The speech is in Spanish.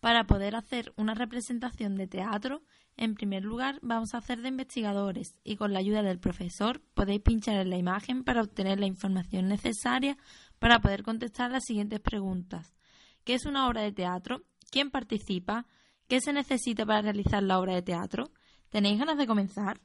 Para poder hacer una representación de teatro, en primer lugar vamos a hacer de investigadores y con la ayuda del profesor podéis pinchar en la imagen para obtener la información necesaria para poder contestar las siguientes preguntas. ¿Qué es una obra de teatro? ¿Quién participa? ¿Qué se necesita para realizar la obra de teatro? ¿Tenéis ganas de comenzar?